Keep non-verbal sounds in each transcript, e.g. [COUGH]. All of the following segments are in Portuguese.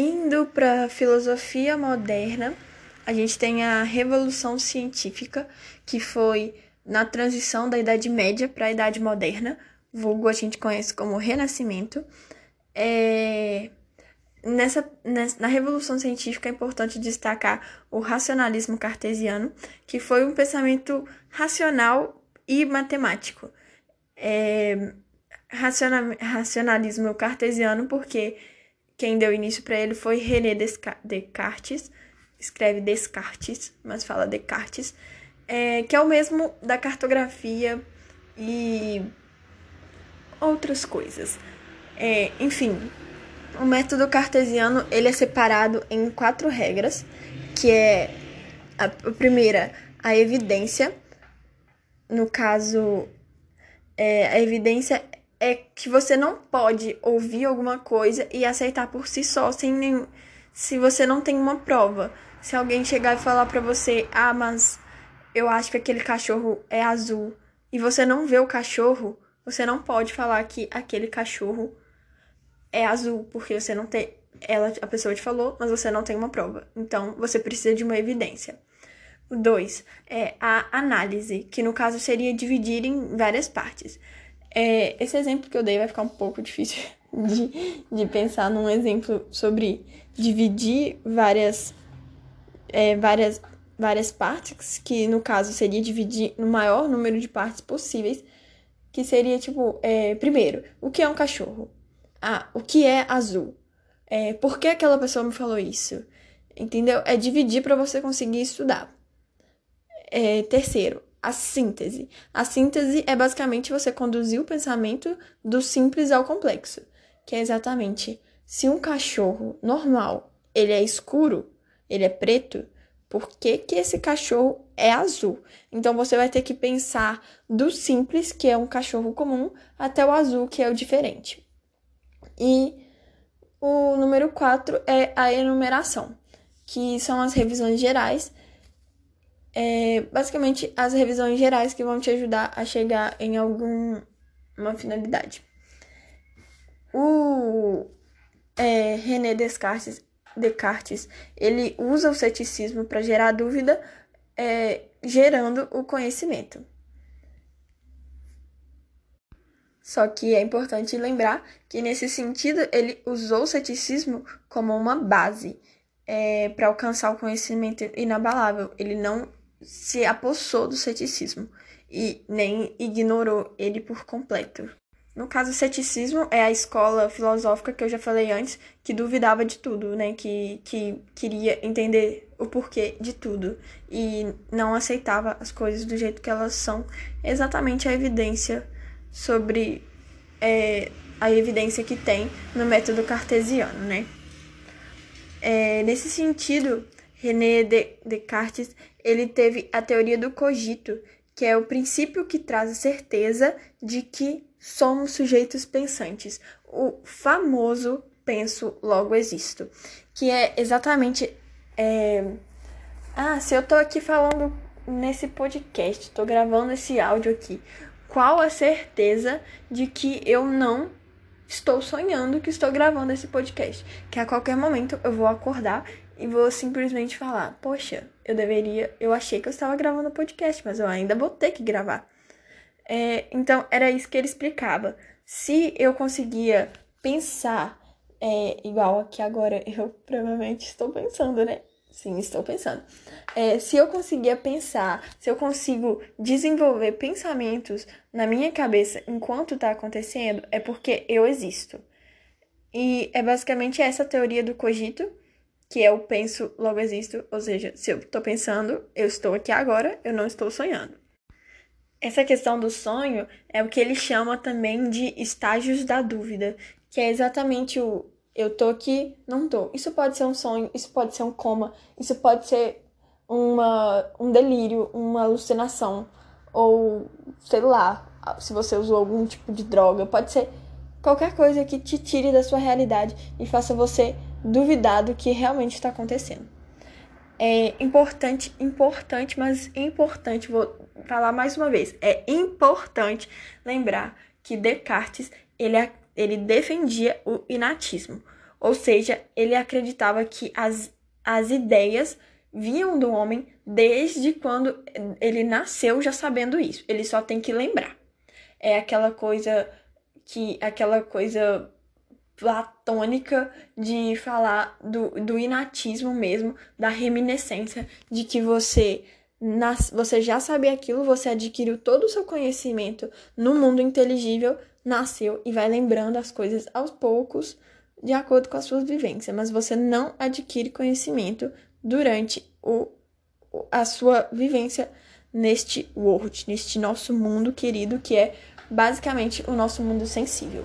Indo para filosofia moderna, a gente tem a Revolução Científica, que foi na transição da Idade Média para a Idade Moderna, vulgo a gente conhece como Renascimento. É... Nessa, nessa, na Revolução Científica é importante destacar o racionalismo cartesiano, que foi um pensamento racional e matemático. É, raciona, racionalismo cartesiano, porque quem deu início para ele foi René Descartes, escreve Descartes, mas fala Descartes, é, que é o mesmo da cartografia e outras coisas. É, enfim, o método cartesiano ele é separado em quatro regras, que é a, a primeira, a evidência. No caso, é, a evidência é que você não pode ouvir alguma coisa e aceitar por si só, sem nenhum, se você não tem uma prova. Se alguém chegar e falar para você, ah, mas eu acho que aquele cachorro é azul, e você não vê o cachorro, você não pode falar que aquele cachorro é azul, porque você não tem. Ela, a pessoa te falou, mas você não tem uma prova. Então, você precisa de uma evidência. O 2 é a análise, que no caso seria dividir em várias partes. É, esse exemplo que eu dei vai ficar um pouco difícil [LAUGHS] de, de pensar num exemplo sobre dividir várias, é, várias, várias partes, que no caso seria dividir no maior número de partes possíveis, que seria tipo, é, primeiro, o que é um cachorro? Ah, o que é azul? É, por que aquela pessoa me falou isso? Entendeu? É dividir para você conseguir estudar. É, terceiro, a síntese. A síntese é basicamente você conduzir o pensamento do simples ao complexo, que é exatamente se um cachorro normal ele é escuro, ele é preto, por que, que esse cachorro é azul? Então você vai ter que pensar do simples, que é um cachorro comum, até o azul, que é o diferente. E o número 4 é a enumeração, que são as revisões gerais é, basicamente as revisões gerais que vão te ajudar a chegar em alguma finalidade. O é, René Descartes, Descartes ele usa o ceticismo para gerar dúvida, é, gerando o conhecimento. Só que é importante lembrar que, nesse sentido, ele usou o ceticismo como uma base é, para alcançar o conhecimento inabalável. Ele não se apossou do ceticismo e nem ignorou ele por completo. No caso, o ceticismo é a escola filosófica que eu já falei antes, que duvidava de tudo, né? Que, que queria entender o porquê de tudo e não aceitava as coisas do jeito que elas são, exatamente a evidência sobre é, a evidência que tem no método cartesiano, né? É, nesse sentido, René Descartes ele teve a teoria do cogito, que é o princípio que traz a certeza de que somos sujeitos pensantes. O famoso penso, logo existo, que é exatamente. É... Ah, se eu tô aqui falando nesse podcast, tô gravando esse áudio aqui, qual a certeza de que eu não estou sonhando que estou gravando esse podcast? Que a qualquer momento eu vou acordar e vou simplesmente falar: Poxa, eu deveria. Eu achei que eu estava gravando podcast, mas eu ainda vou ter que gravar. É, então, era isso que ele explicava. Se eu conseguia pensar, é, igual aqui agora, [LAUGHS] eu provavelmente estou pensando, né? Sim, estou pensando. É, se eu conseguia pensar, se eu consigo desenvolver pensamentos na minha cabeça enquanto está acontecendo, é porque eu existo. E é basicamente essa teoria do cogito que é o penso, logo existo, ou seja, se eu estou pensando, eu estou aqui agora, eu não estou sonhando. Essa questão do sonho é o que ele chama também de estágios da dúvida, que é exatamente o eu tô aqui, não tô. Isso pode ser um sonho, isso pode ser um coma, isso pode ser uma, um delírio, uma alucinação, ou sei lá, se você usou algum tipo de droga, pode ser qualquer coisa que te tire da sua realidade e faça você duvidar do que realmente está acontecendo. É importante, importante, mas importante, vou falar mais uma vez, é importante lembrar que Descartes ele, ele defendia o inatismo. Ou seja, ele acreditava que as, as ideias vinham do homem desde quando ele nasceu já sabendo isso. Ele só tem que lembrar. É aquela coisa que aquela coisa platônica de falar do, do inatismo mesmo, da reminiscência, de que você nas, você já sabia aquilo, você adquiriu todo o seu conhecimento no mundo inteligível, nasceu e vai lembrando as coisas aos poucos, de acordo com as suas vivências, mas você não adquire conhecimento durante o, a sua vivência neste world, neste nosso mundo querido, que é basicamente o nosso mundo sensível.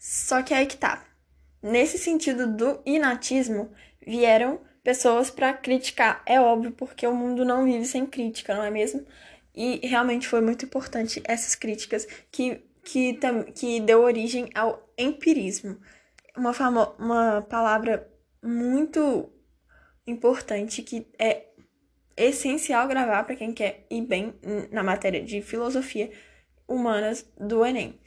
Só que aí que tá. Nesse sentido do inatismo, vieram pessoas para criticar. É óbvio, porque o mundo não vive sem crítica, não é mesmo? E realmente foi muito importante essas críticas que, que, que deu origem ao empirismo. Uma, famo uma palavra muito importante que é essencial gravar para quem quer ir bem na matéria de filosofia humanas do Enem.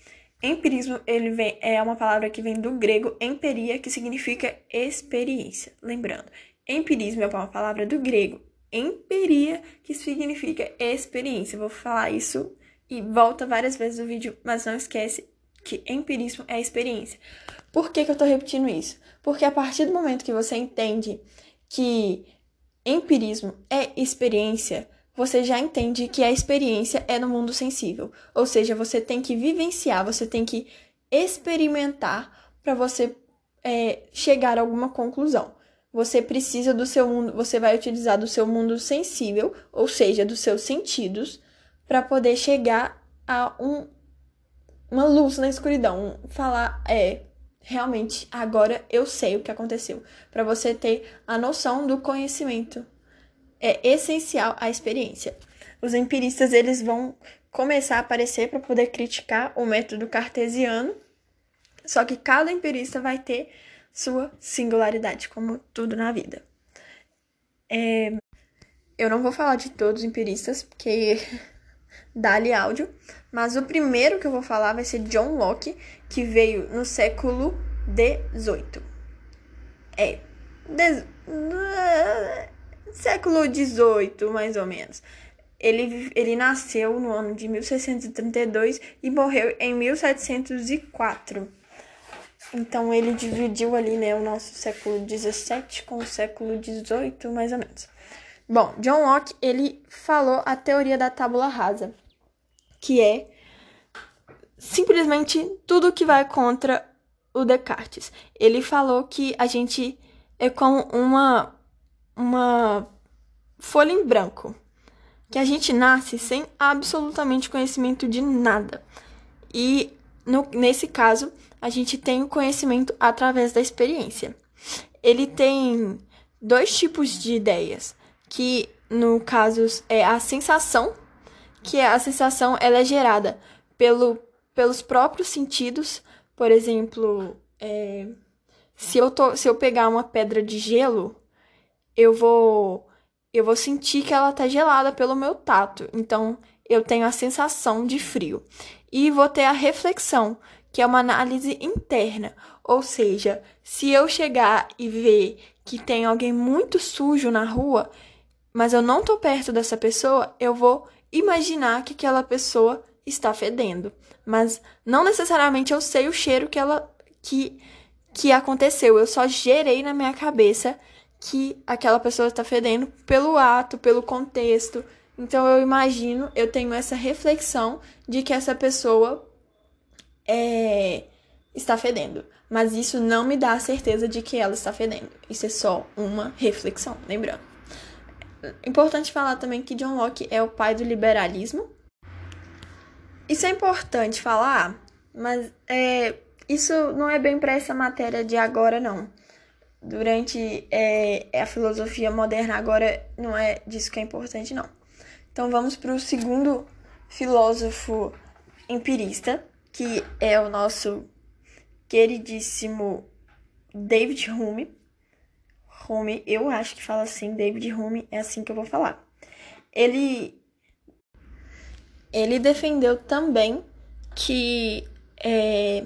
Empirismo ele vem, é uma palavra que vem do grego emperia, que significa experiência. Lembrando, empirismo é uma palavra do grego emperia, que significa experiência. Vou falar isso e volta várias vezes no vídeo, mas não esquece que empirismo é experiência. Por que, que eu estou repetindo isso? Porque a partir do momento que você entende que empirismo é experiência, você já entende que a experiência é no mundo sensível. Ou seja, você tem que vivenciar, você tem que experimentar para você é, chegar a alguma conclusão. Você precisa do seu mundo, você vai utilizar do seu mundo sensível, ou seja, dos seus sentidos, para poder chegar a um, uma luz na escuridão. Falar, é, realmente, agora eu sei o que aconteceu. Para você ter a noção do conhecimento é essencial a experiência. Os empiristas eles vão começar a aparecer para poder criticar o método cartesiano, só que cada empirista vai ter sua singularidade, como tudo na vida. É... Eu não vou falar de todos os empiristas, porque [LAUGHS] dá-lhe áudio, mas o primeiro que eu vou falar vai ser John Locke, que veio no século XVIII. É. Des século XVIII, mais ou menos. Ele, ele nasceu no ano de 1632 e morreu em 1704. Então ele dividiu ali, né, o nosso século XVII com o século XVIII, mais ou menos. Bom, John Locke, ele falou a teoria da tábula rasa, que é simplesmente tudo que vai contra o Descartes. Ele falou que a gente é como uma uma folha em branco, que a gente nasce sem absolutamente conhecimento de nada. E no, nesse caso, a gente tem o conhecimento através da experiência. Ele tem dois tipos de ideias, que no caso é a sensação, que é a sensação ela é gerada pelo, pelos próprios sentidos, por exemplo, é, se, eu se eu pegar uma pedra de gelo, eu vou eu vou sentir que ela tá gelada pelo meu tato. Então, eu tenho a sensação de frio. E vou ter a reflexão, que é uma análise interna. Ou seja, se eu chegar e ver que tem alguém muito sujo na rua, mas eu não tô perto dessa pessoa, eu vou imaginar que aquela pessoa está fedendo. Mas não necessariamente eu sei o cheiro que ela que que aconteceu. Eu só gerei na minha cabeça que aquela pessoa está fedendo pelo ato, pelo contexto. Então eu imagino, eu tenho essa reflexão de que essa pessoa é, está fedendo. Mas isso não me dá a certeza de que ela está fedendo. Isso é só uma reflexão, lembrando. Importante falar também que John Locke é o pai do liberalismo. Isso é importante falar, mas é, isso não é bem para essa matéria de agora, não durante é, a filosofia moderna, agora não é disso que é importante, não. Então vamos para o segundo filósofo empirista, que é o nosso queridíssimo David Hume. Hume, eu acho que fala assim, David Hume, é assim que eu vou falar. Ele ele defendeu também que é,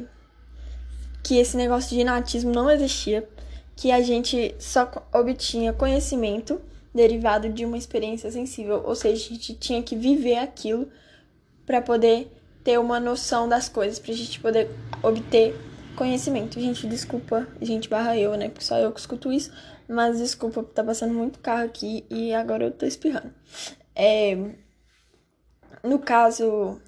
que esse negócio de inatismo não existia, que a gente só obtinha conhecimento derivado de uma experiência sensível, ou seja, a gente tinha que viver aquilo para poder ter uma noção das coisas, pra gente poder obter conhecimento. Gente, desculpa, gente barra eu, né? Porque só eu que escuto isso, mas desculpa, tá passando muito carro aqui e agora eu tô espirrando. É, no caso,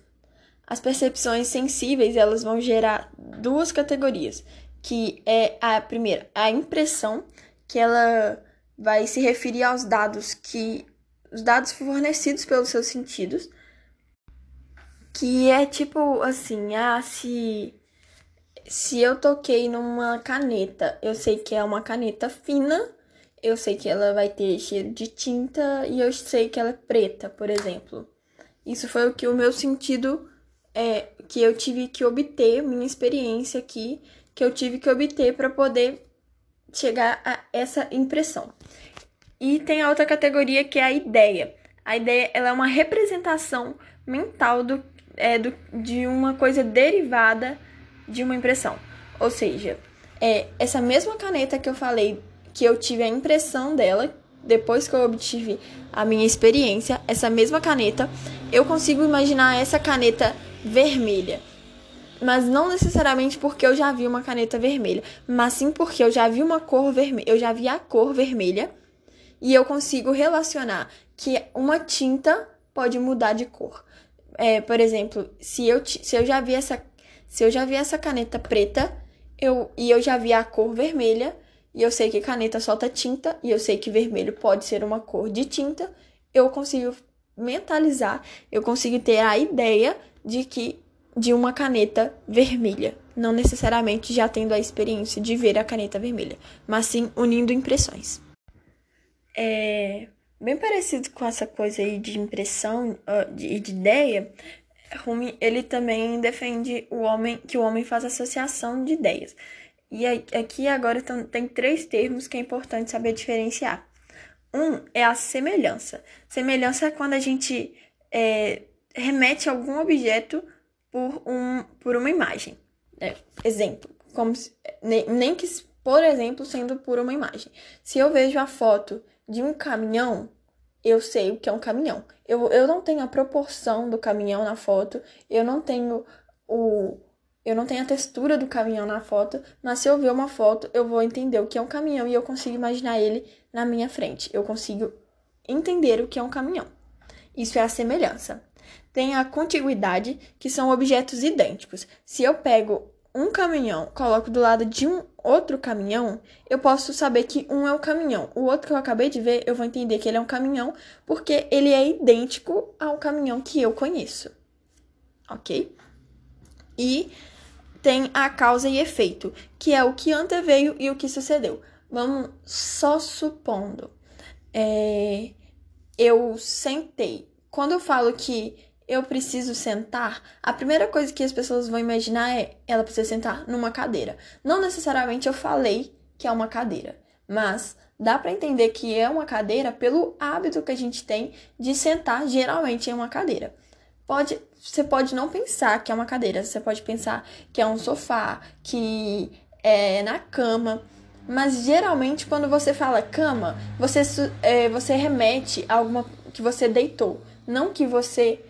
as percepções sensíveis, elas vão gerar duas categorias, que é a primeira, a impressão, que ela vai se referir aos dados que os dados fornecidos pelos seus sentidos, que é tipo assim, ah, se se eu toquei numa caneta, eu sei que é uma caneta fina, eu sei que ela vai ter cheiro de tinta e eu sei que ela é preta, por exemplo. Isso foi o que o meu sentido é que eu tive que obter, minha experiência aqui, que eu tive que obter para poder chegar a essa impressão. E tem a outra categoria que é a ideia. A ideia ela é uma representação mental do, é, do, de uma coisa derivada de uma impressão. Ou seja, é essa mesma caneta que eu falei que eu tive a impressão dela depois que eu obtive a minha experiência, essa mesma caneta, eu consigo imaginar essa caneta vermelha mas não necessariamente porque eu já vi uma caneta vermelha, mas sim porque eu já vi uma cor vermelha, eu já vi a cor vermelha e eu consigo relacionar que uma tinta pode mudar de cor. É, por exemplo, se eu, se eu já vi essa se eu já vi essa caneta preta, eu e eu já vi a cor vermelha, e eu sei que caneta solta tinta, e eu sei que vermelho pode ser uma cor de tinta, eu consigo mentalizar, eu consigo ter a ideia de que de uma caneta vermelha, não necessariamente já tendo a experiência de ver a caneta vermelha, mas sim unindo impressões. É bem parecido com essa coisa aí de impressão e de, de ideia. Rumi, ele também defende o homem que o homem faz associação de ideias. E aqui agora tem três termos que é importante saber diferenciar. Um é a semelhança. Semelhança é quando a gente é, remete algum objeto por, um, por uma imagem. É, exemplo, como se, nem, nem que, por exemplo, sendo por uma imagem. Se eu vejo a foto de um caminhão, eu sei o que é um caminhão. Eu, eu não tenho a proporção do caminhão na foto, eu não tenho o. Eu não tenho a textura do caminhão na foto, mas se eu ver uma foto, eu vou entender o que é um caminhão e eu consigo imaginar ele na minha frente. Eu consigo entender o que é um caminhão. Isso é a semelhança tem a contiguidade, que são objetos idênticos. Se eu pego um caminhão, coloco do lado de um outro caminhão, eu posso saber que um é o caminhão. O outro que eu acabei de ver, eu vou entender que ele é um caminhão, porque ele é idêntico ao caminhão que eu conheço. Ok? E tem a causa e efeito, que é o que anteveio e o que sucedeu. Vamos só supondo. É, eu sentei. Quando eu falo que eu preciso sentar, a primeira coisa que as pessoas vão imaginar é ela precisa sentar numa cadeira. Não necessariamente eu falei que é uma cadeira, mas dá para entender que é uma cadeira pelo hábito que a gente tem de sentar geralmente em uma cadeira. Pode, você pode não pensar que é uma cadeira, você pode pensar que é um sofá, que é na cama. Mas geralmente quando você fala cama, você, é, você remete a alguma que você deitou, não que você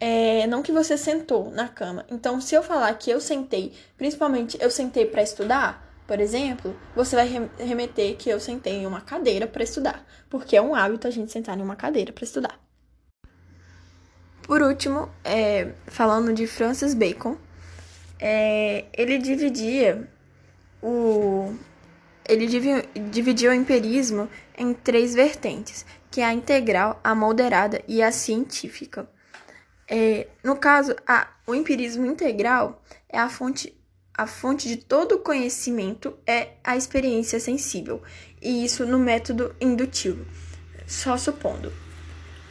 é, não que você sentou na cama. Então, se eu falar que eu sentei, principalmente eu sentei para estudar, por exemplo, você vai remeter que eu sentei em uma cadeira para estudar, porque é um hábito a gente sentar em uma cadeira para estudar. Por último, é, falando de Francis Bacon, é, ele dividia o ele dividiu o empirismo em três vertentes, que é a integral, a moderada e a científica. É, no caso, a, o empirismo integral é a fonte, a fonte de todo o conhecimento é a experiência sensível, e isso no método indutivo. Só supondo,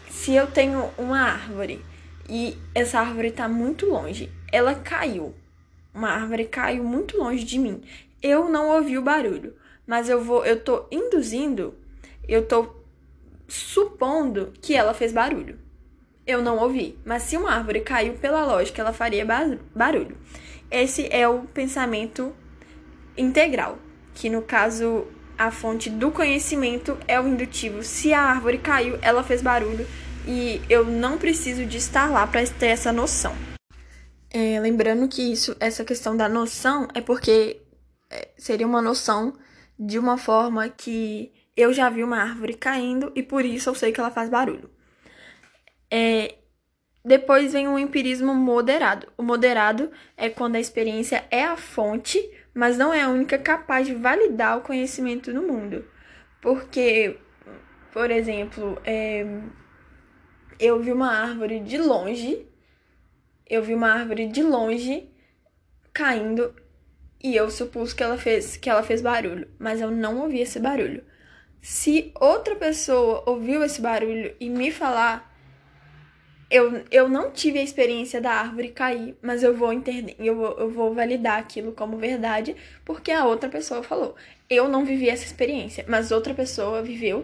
se eu tenho uma árvore e essa árvore está muito longe, ela caiu, uma árvore caiu muito longe de mim, eu não ouvi o barulho, mas eu vou, eu tô induzindo, eu tô supondo que ela fez barulho eu não ouvi. Mas se uma árvore caiu pela lógica, ela faria barulho. esse é o pensamento integral, que no caso a fonte do conhecimento é o indutivo. Se a árvore caiu, ela fez barulho e eu não preciso de estar lá para ter essa noção. É, lembrando que isso, essa questão da noção é porque é, seria uma noção de uma forma que eu já vi uma árvore caindo e por isso eu sei que ela faz barulho. É, depois vem o empirismo moderado. O moderado é quando a experiência é a fonte, mas não é a única capaz de validar o conhecimento no mundo. Porque, por exemplo, é, eu vi uma árvore de longe, eu vi uma árvore de longe caindo e eu supus que ela fez que ela fez barulho, mas eu não ouvi esse barulho. Se outra pessoa ouviu esse barulho e me falar eu, eu não tive a experiência da árvore cair, mas eu vou eu eu vou validar aquilo como verdade, porque a outra pessoa falou. Eu não vivi essa experiência, mas outra pessoa viveu,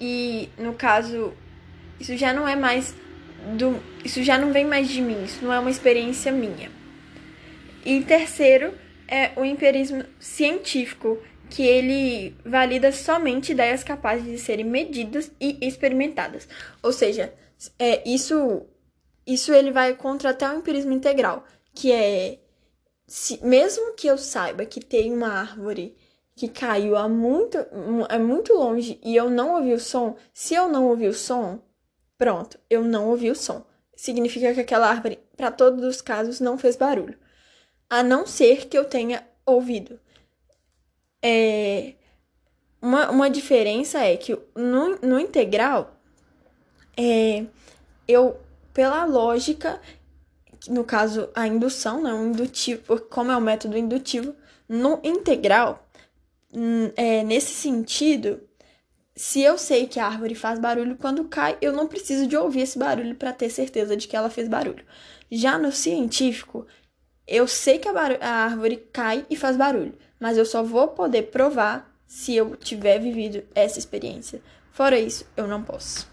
e no caso, isso já não é mais do. Isso já não vem mais de mim, isso não é uma experiência minha. E terceiro é o empirismo científico, que ele valida somente ideias capazes de serem medidas e experimentadas. Ou seja, é, isso, isso ele vai contra até o empirismo integral, que é se, mesmo que eu saiba que tem uma árvore que caiu a muito, é muito longe e eu não ouvi o som, se eu não ouvi o som, pronto, eu não ouvi o som. Significa que aquela árvore, para todos os casos, não fez barulho. A não ser que eu tenha ouvido. É, uma, uma diferença é que no, no integral é, eu, pela lógica, no caso a indução, né, um indutivo, como é o método indutivo, no integral, hum, é, nesse sentido, se eu sei que a árvore faz barulho quando cai, eu não preciso de ouvir esse barulho para ter certeza de que ela fez barulho. Já no científico, eu sei que a, a, árvore cai e faz barulho, mas eu só vou poder provar se eu tiver vivido essa experiência. Fora isso, eu não posso.